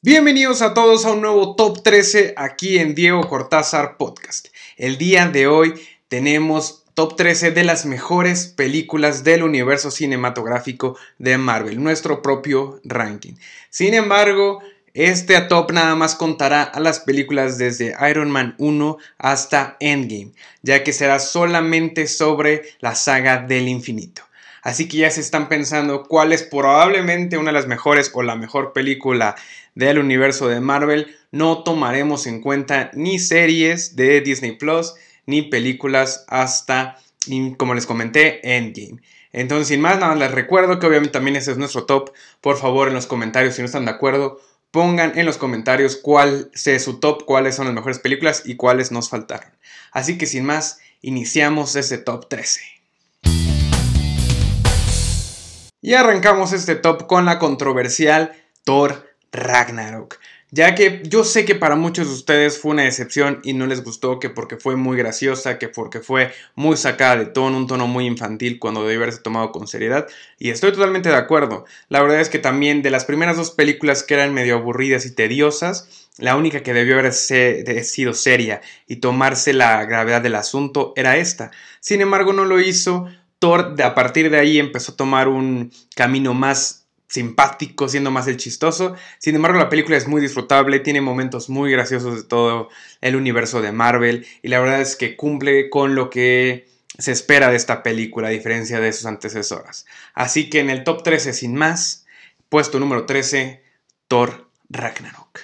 Bienvenidos a todos a un nuevo Top 13 aquí en Diego Cortázar Podcast. El día de hoy tenemos Top 13 de las mejores películas del universo cinematográfico de Marvel, nuestro propio ranking. Sin embargo, este top nada más contará a las películas desde Iron Man 1 hasta Endgame, ya que será solamente sobre la saga del infinito. Así que ya se están pensando cuál es probablemente una de las mejores o la mejor película del universo de Marvel. No tomaremos en cuenta ni series de Disney Plus ni películas hasta, como les comenté, Endgame. Entonces, sin más, nada, les recuerdo que obviamente también ese es nuestro top. Por favor, en los comentarios, si no están de acuerdo, pongan en los comentarios cuál es su top, cuáles son las mejores películas y cuáles nos faltaron. Así que sin más, iniciamos este top 13. Y arrancamos este top con la controversial Thor Ragnarok. Ya que yo sé que para muchos de ustedes fue una decepción y no les gustó que porque fue muy graciosa, que porque fue muy sacada de tono, un tono muy infantil cuando debe haberse tomado con seriedad. Y estoy totalmente de acuerdo. La verdad es que también de las primeras dos películas que eran medio aburridas y tediosas, la única que debió haber sido seria y tomarse la gravedad del asunto era esta. Sin embargo, no lo hizo Thor a partir de ahí empezó a tomar un camino más simpático, siendo más el chistoso. Sin embargo, la película es muy disfrutable, tiene momentos muy graciosos de todo el universo de Marvel y la verdad es que cumple con lo que se espera de esta película a diferencia de sus antecesoras. Así que en el top 13 sin más, puesto número 13, Thor Ragnarok.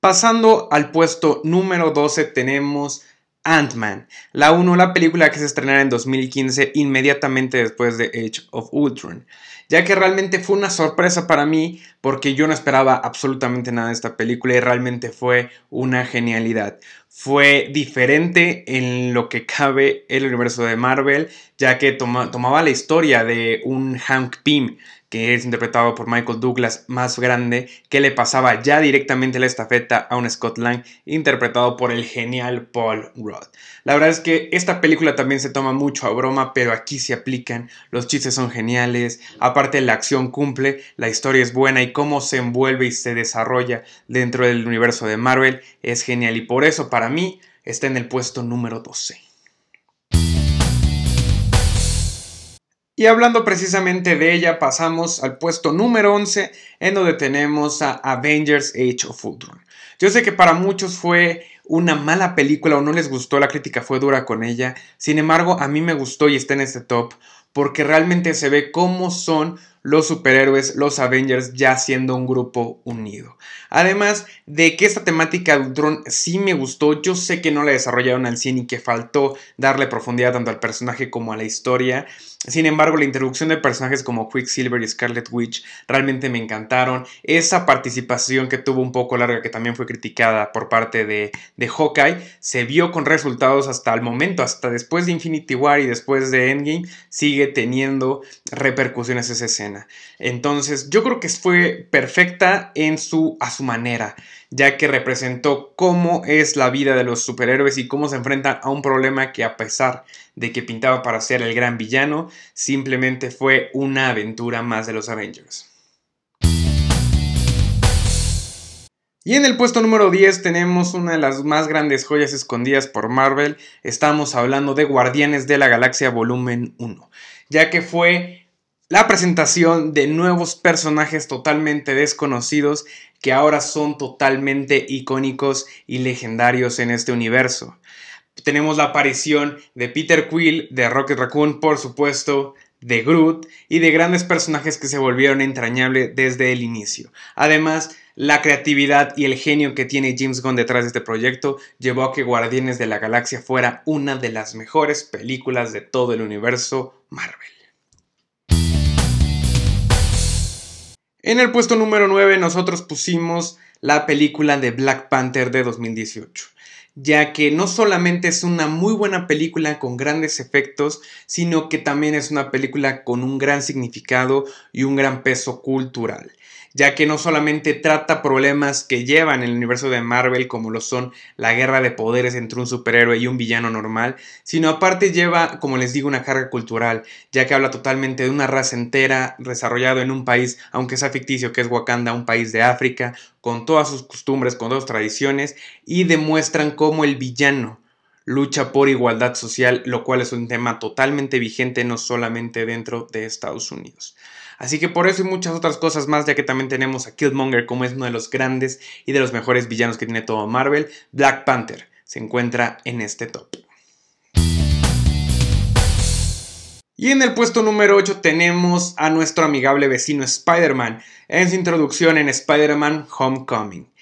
Pasando al puesto número 12 tenemos Ant-Man, la 1, la película que se estrenará en 2015 inmediatamente después de Age of Ultron, ya que realmente fue una sorpresa para mí porque yo no esperaba absolutamente nada de esta película y realmente fue una genialidad. Fue diferente en lo que cabe el universo de Marvel, ya que tomaba la historia de un Hank Pym que es interpretado por Michael Douglas, más grande, que le pasaba ya directamente la estafeta a un Scott Lang, interpretado por el genial Paul Rudd. La verdad es que esta película también se toma mucho a broma, pero aquí se aplican, los chistes son geniales, aparte la acción cumple, la historia es buena y cómo se envuelve y se desarrolla dentro del universo de Marvel es genial y por eso para mí está en el puesto número 12. Y hablando precisamente de ella, pasamos al puesto número 11, en donde tenemos a Avengers Age of Ultron. Yo sé que para muchos fue una mala película o no les gustó, la crítica fue dura con ella. Sin embargo, a mí me gustó y está en este top porque realmente se ve cómo son los superhéroes, los Avengers, ya siendo un grupo unido. Además de que esta temática de Ultron sí me gustó, yo sé que no la desarrollaron al cine y que faltó darle profundidad tanto al personaje como a la historia. Sin embargo, la introducción de personajes como Quicksilver y Scarlet Witch realmente me encantaron. Esa participación que tuvo un poco larga, que también fue criticada por parte de, Hawkeye, se vio con resultados hasta el momento, hasta después de Infinity War y después de Endgame, sigue teniendo repercusiones esa escena. Entonces, yo creo que fue perfecta en su, a su manera, ya que representó cómo es la vida de los superhéroes y cómo se enfrentan a un problema que a pesar de que pintaba para ser el gran villano, simplemente fue una aventura más de los Avengers. Y en el puesto número 10 tenemos una de las más grandes joyas escondidas por Marvel. Estamos hablando de Guardianes de la Galaxia Volumen 1, ya que fue la presentación de nuevos personajes totalmente desconocidos que ahora son totalmente icónicos y legendarios en este universo. Tenemos la aparición de Peter Quill, de Rocket Raccoon, por supuesto, de Groot y de grandes personajes que se volvieron entrañables desde el inicio. Además, la creatividad y el genio que tiene James Gunn detrás de este proyecto llevó a que Guardianes de la Galaxia fuera una de las mejores películas de todo el universo Marvel. En el puesto número 9 nosotros pusimos la película de Black Panther de 2018 ya que no solamente es una muy buena película con grandes efectos, sino que también es una película con un gran significado y un gran peso cultural ya que no solamente trata problemas que llevan el universo de Marvel, como lo son la guerra de poderes entre un superhéroe y un villano normal, sino aparte lleva, como les digo, una carga cultural, ya que habla totalmente de una raza entera desarrollado en un país, aunque sea ficticio, que es Wakanda, un país de África, con todas sus costumbres, con todas sus tradiciones, y demuestran cómo el villano lucha por igualdad social, lo cual es un tema totalmente vigente no solamente dentro de Estados Unidos. Así que por eso y muchas otras cosas más, ya que también tenemos a Killmonger como es uno de los grandes y de los mejores villanos que tiene todo Marvel, Black Panther se encuentra en este top. Y en el puesto número 8 tenemos a nuestro amigable vecino Spider-Man en su introducción en Spider-Man Homecoming.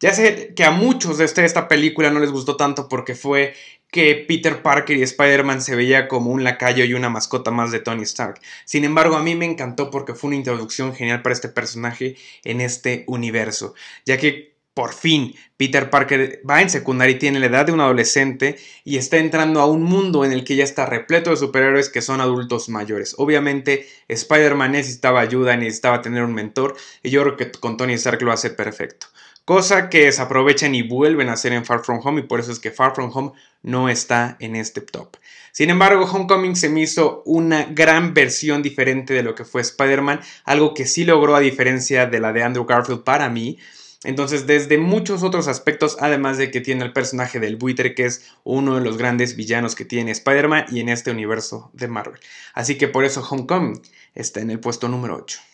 Ya sé que a muchos de este, esta película no les gustó tanto porque fue que Peter Parker y Spider-Man se veía como un lacayo y una mascota más de Tony Stark. Sin embargo, a mí me encantó porque fue una introducción genial para este personaje en este universo, ya que por fin Peter Parker va en secundaria y tiene la edad de un adolescente y está entrando a un mundo en el que ya está repleto de superhéroes que son adultos mayores. Obviamente Spider-Man necesitaba ayuda, necesitaba tener un mentor y yo creo que con Tony Stark lo hace perfecto cosa que desaprovechan y vuelven a hacer en Far From Home y por eso es que Far From Home no está en este top. Sin embargo, Homecoming se me hizo una gran versión diferente de lo que fue Spider-Man, algo que sí logró a diferencia de la de Andrew Garfield para mí. Entonces, desde muchos otros aspectos, además de que tiene el personaje del buitre, que es uno de los grandes villanos que tiene Spider-Man y en este universo de Marvel. Así que por eso Homecoming está en el puesto número 8.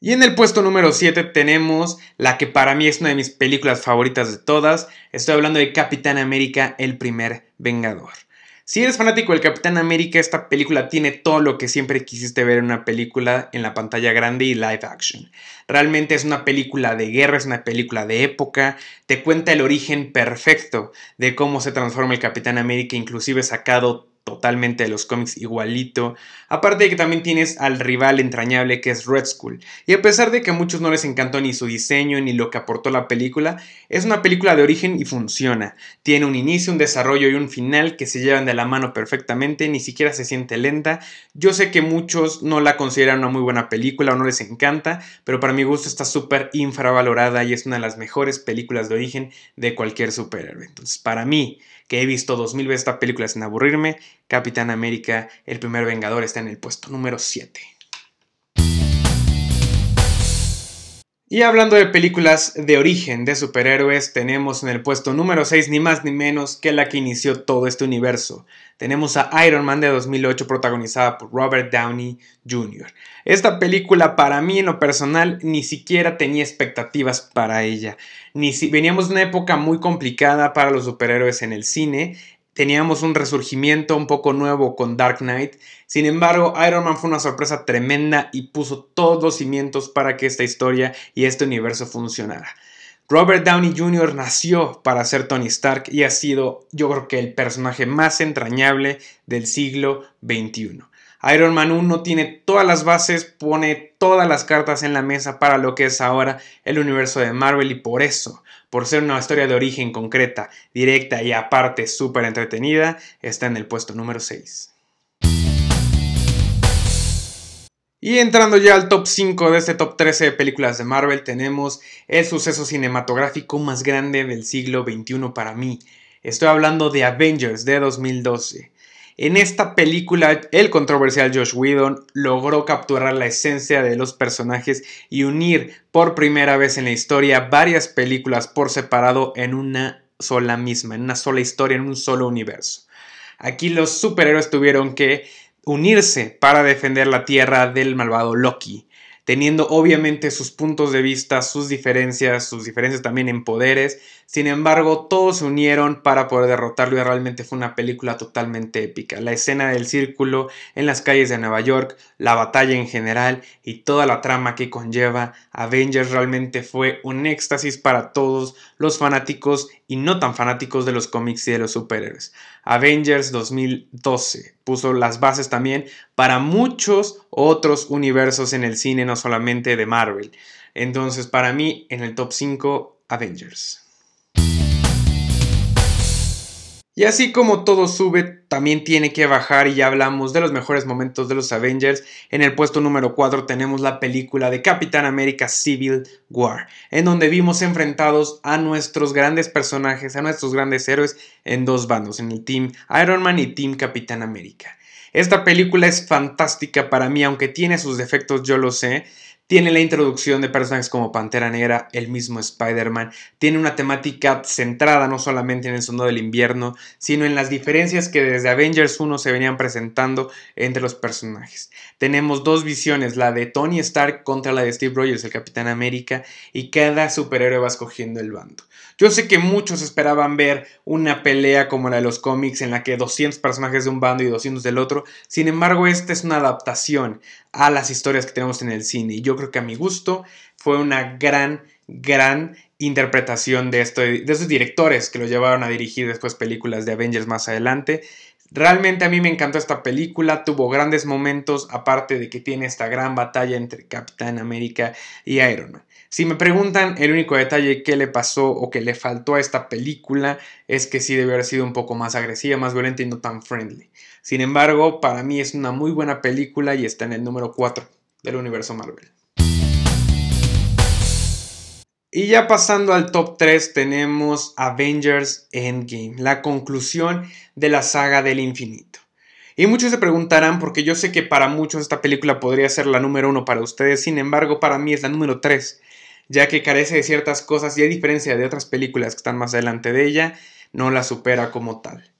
Y en el puesto número 7 tenemos la que para mí es una de mis películas favoritas de todas. Estoy hablando de Capitán América, el primer Vengador. Si eres fanático del Capitán América, esta película tiene todo lo que siempre quisiste ver en una película en la pantalla grande y live action. Realmente es una película de guerra, es una película de época, te cuenta el origen perfecto de cómo se transforma el Capitán América, inclusive sacado totalmente de los cómics igualito. Aparte de que también tienes al rival entrañable que es Red Skull. Y a pesar de que a muchos no les encantó ni su diseño ni lo que aportó la película, es una película de origen y funciona. Tiene un inicio, un desarrollo y un final que se llevan de la mano perfectamente, ni siquiera se siente lenta. Yo sé que muchos no la consideran una muy buena película o no les encanta, pero para mi gusto está súper infravalorada y es una de las mejores películas de origen de cualquier superhéroe. Entonces, para mí, que he visto dos mil veces esta película sin aburrirme, Capitán América, el primer Vengador, está en el puesto número 7. Y hablando de películas de origen de superhéroes, tenemos en el puesto número 6 ni más ni menos que la que inició todo este universo. Tenemos a Iron Man de 2008 protagonizada por Robert Downey Jr. Esta película para mí en lo personal ni siquiera tenía expectativas para ella. Ni si veníamos de una época muy complicada para los superhéroes en el cine teníamos un resurgimiento un poco nuevo con Dark Knight. Sin embargo, Iron Man fue una sorpresa tremenda y puso todos los cimientos para que esta historia y este universo funcionara. Robert Downey Jr. nació para ser Tony Stark y ha sido, yo creo que, el personaje más entrañable del siglo XXI. Iron Man 1 tiene todas las bases, pone todas las cartas en la mesa para lo que es ahora el universo de Marvel y por eso por ser una historia de origen concreta, directa y aparte súper entretenida, está en el puesto número 6. Y entrando ya al top 5 de este top 13 de películas de Marvel, tenemos el suceso cinematográfico más grande del siglo XXI para mí. Estoy hablando de Avengers de 2012. En esta película, el controversial Josh Whedon logró capturar la esencia de los personajes y unir por primera vez en la historia varias películas por separado en una sola misma, en una sola historia, en un solo universo. Aquí los superhéroes tuvieron que unirse para defender la Tierra del malvado Loki teniendo obviamente sus puntos de vista, sus diferencias, sus diferencias también en poderes. Sin embargo, todos se unieron para poder derrotarlo y realmente fue una película totalmente épica. La escena del círculo en las calles de Nueva York, la batalla en general y toda la trama que conlleva Avengers realmente fue un éxtasis para todos los fanáticos y no tan fanáticos de los cómics y de los superhéroes. Avengers 2012 puso las bases también para muchos otros universos en el cine, solamente de Marvel. Entonces, para mí, en el top 5, Avengers. Y así como todo sube, también tiene que bajar y ya hablamos de los mejores momentos de los Avengers. En el puesto número 4 tenemos la película de Capitán América Civil War, en donde vimos enfrentados a nuestros grandes personajes, a nuestros grandes héroes en dos bandos, en el Team Iron Man y Team Capitán América. Esta película es fantástica para mí, aunque tiene sus defectos, yo lo sé. Tiene la introducción de personajes como Pantera Negra, el mismo Spider-Man. Tiene una temática centrada no solamente en el sonido del invierno, sino en las diferencias que desde Avengers 1 se venían presentando entre los personajes. Tenemos dos visiones, la de Tony Stark contra la de Steve Rogers, el Capitán América, y cada superhéroe va escogiendo el bando. Yo sé que muchos esperaban ver una pelea como la de los cómics en la que 200 personajes de un bando y 200 del otro. Sin embargo, esta es una adaptación a las historias que tenemos en el cine. Y yo creo que a mi gusto fue una gran, gran interpretación de, de esos directores que lo llevaron a dirigir después películas de Avengers más adelante. Realmente a mí me encantó esta película, tuvo grandes momentos, aparte de que tiene esta gran batalla entre Capitán América y Iron Man. Si me preguntan el único detalle que le pasó o que le faltó a esta película es que sí debe haber sido un poco más agresiva, más violenta y no tan friendly. Sin embargo, para mí es una muy buena película y está en el número 4 del universo Marvel. Y ya pasando al top 3 tenemos Avengers Endgame, la conclusión de la saga del infinito. Y muchos se preguntarán, porque yo sé que para muchos esta película podría ser la número 1 para ustedes, sin embargo para mí es la número 3 ya que carece de ciertas cosas y a diferencia de otras películas que están más adelante de ella, no la supera como tal.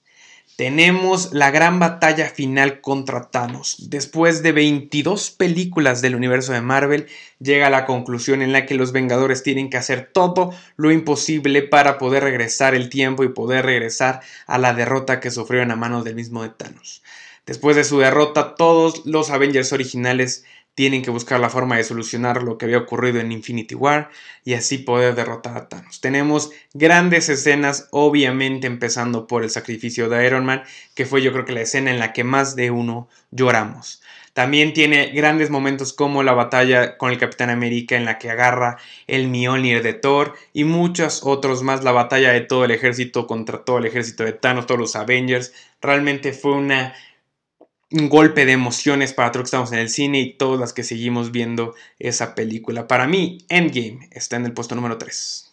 Tenemos la gran batalla final contra Thanos. Después de 22 películas del universo de Marvel, llega a la conclusión en la que los Vengadores tienen que hacer todo lo imposible para poder regresar el tiempo y poder regresar a la derrota que sufrieron a manos del mismo de Thanos. Después de su derrota, todos los Avengers originales tienen que buscar la forma de solucionar lo que había ocurrido en Infinity War y así poder derrotar a Thanos. Tenemos grandes escenas, obviamente empezando por el sacrificio de Iron Man, que fue yo creo que la escena en la que más de uno lloramos. También tiene grandes momentos como la batalla con el Capitán América en la que agarra el Mjolnir de Thor y muchos otros más, la batalla de todo el ejército contra todo el ejército de Thanos, todos los Avengers. Realmente fue una un golpe de emociones para todos que estamos en el cine y todas las que seguimos viendo esa película. Para mí, Endgame está en el puesto número 3.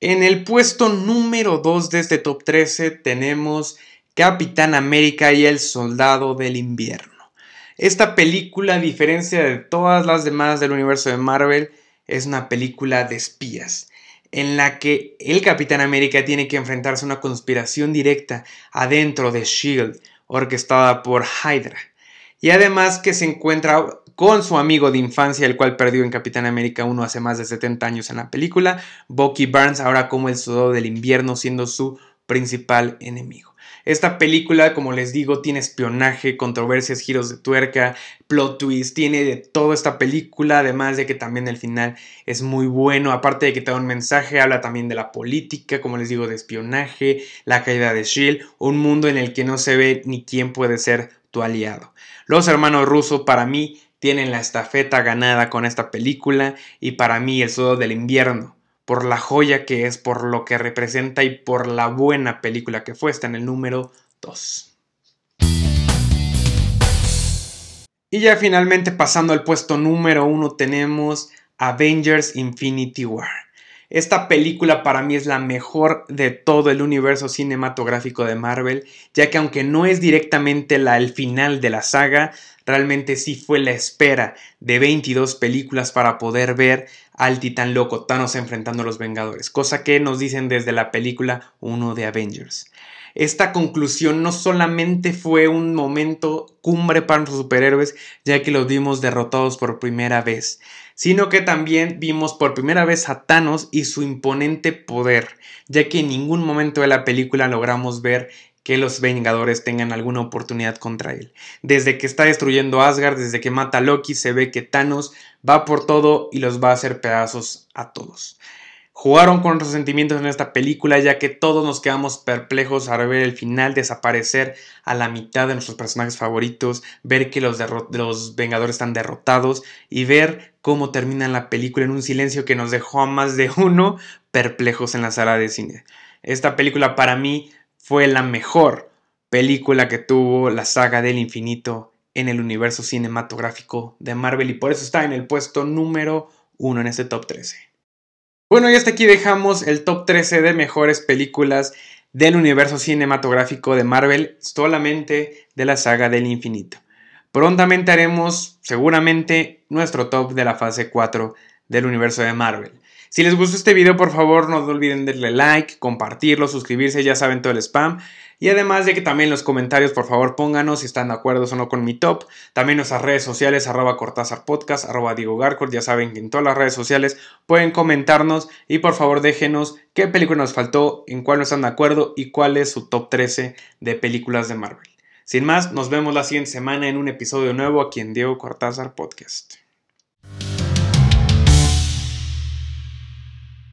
En el puesto número 2 de este top 13 tenemos Capitán América y el Soldado del Invierno. Esta película, a diferencia de todas las demás del universo de Marvel, es una película de espías en la que el Capitán América tiene que enfrentarse a una conspiración directa adentro de Shield, orquestada por Hydra. Y además que se encuentra con su amigo de infancia, el cual perdió en Capitán América 1 hace más de 70 años en la película, Bucky Barnes, ahora como el soldado del invierno, siendo su principal enemigo. Esta película, como les digo, tiene espionaje, controversias, giros de tuerca, plot twist, tiene de toda esta película, además de que también el final es muy bueno, aparte de que te da un mensaje, habla también de la política, como les digo, de espionaje, la caída de Shield, un mundo en el que no se ve ni quién puede ser tu aliado. Los hermanos rusos para mí tienen la estafeta ganada con esta película y para mí el sudo del invierno por la joya que es, por lo que representa y por la buena película que fue. Está en el número 2. Y ya finalmente pasando al puesto número 1 tenemos Avengers Infinity War. Esta película para mí es la mejor de todo el universo cinematográfico de Marvel, ya que aunque no es directamente la, el final de la saga, realmente sí fue la espera de 22 películas para poder ver al titán loco Thanos enfrentando a los Vengadores, cosa que nos dicen desde la película 1 de Avengers. Esta conclusión no solamente fue un momento cumbre para los superhéroes, ya que los vimos derrotados por primera vez, sino que también vimos por primera vez a Thanos y su imponente poder, ya que en ningún momento de la película logramos ver que los Vengadores tengan alguna oportunidad contra él. Desde que está destruyendo Asgard, desde que mata a Loki, se ve que Thanos va por todo y los va a hacer pedazos a todos. Jugaron con nuestros sentimientos en esta película ya que todos nos quedamos perplejos al ver el final desaparecer a la mitad de nuestros personajes favoritos, ver que los, los Vengadores están derrotados y ver cómo termina la película en un silencio que nos dejó a más de uno perplejos en la sala de cine. Esta película para mí fue la mejor película que tuvo la saga del infinito en el universo cinematográfico de Marvel y por eso está en el puesto número uno en este top 13. Bueno, y hasta aquí dejamos el top 13 de mejores películas del universo cinematográfico de Marvel, solamente de la saga del infinito. Prontamente haremos seguramente nuestro top de la fase 4 del universo de Marvel. Si les gustó este video, por favor, no olviden darle like, compartirlo, suscribirse, ya saben todo el spam. Y además de que también los comentarios, por favor, pónganos si están de acuerdo o no con mi top. También nuestras redes sociales, arroba Cortázar Podcast, arroba Diego Garcord. Ya saben que en todas las redes sociales pueden comentarnos y por favor déjenos qué película nos faltó, en cuál no están de acuerdo y cuál es su top 13 de películas de Marvel. Sin más, nos vemos la siguiente semana en un episodio nuevo aquí en Diego Cortázar Podcast.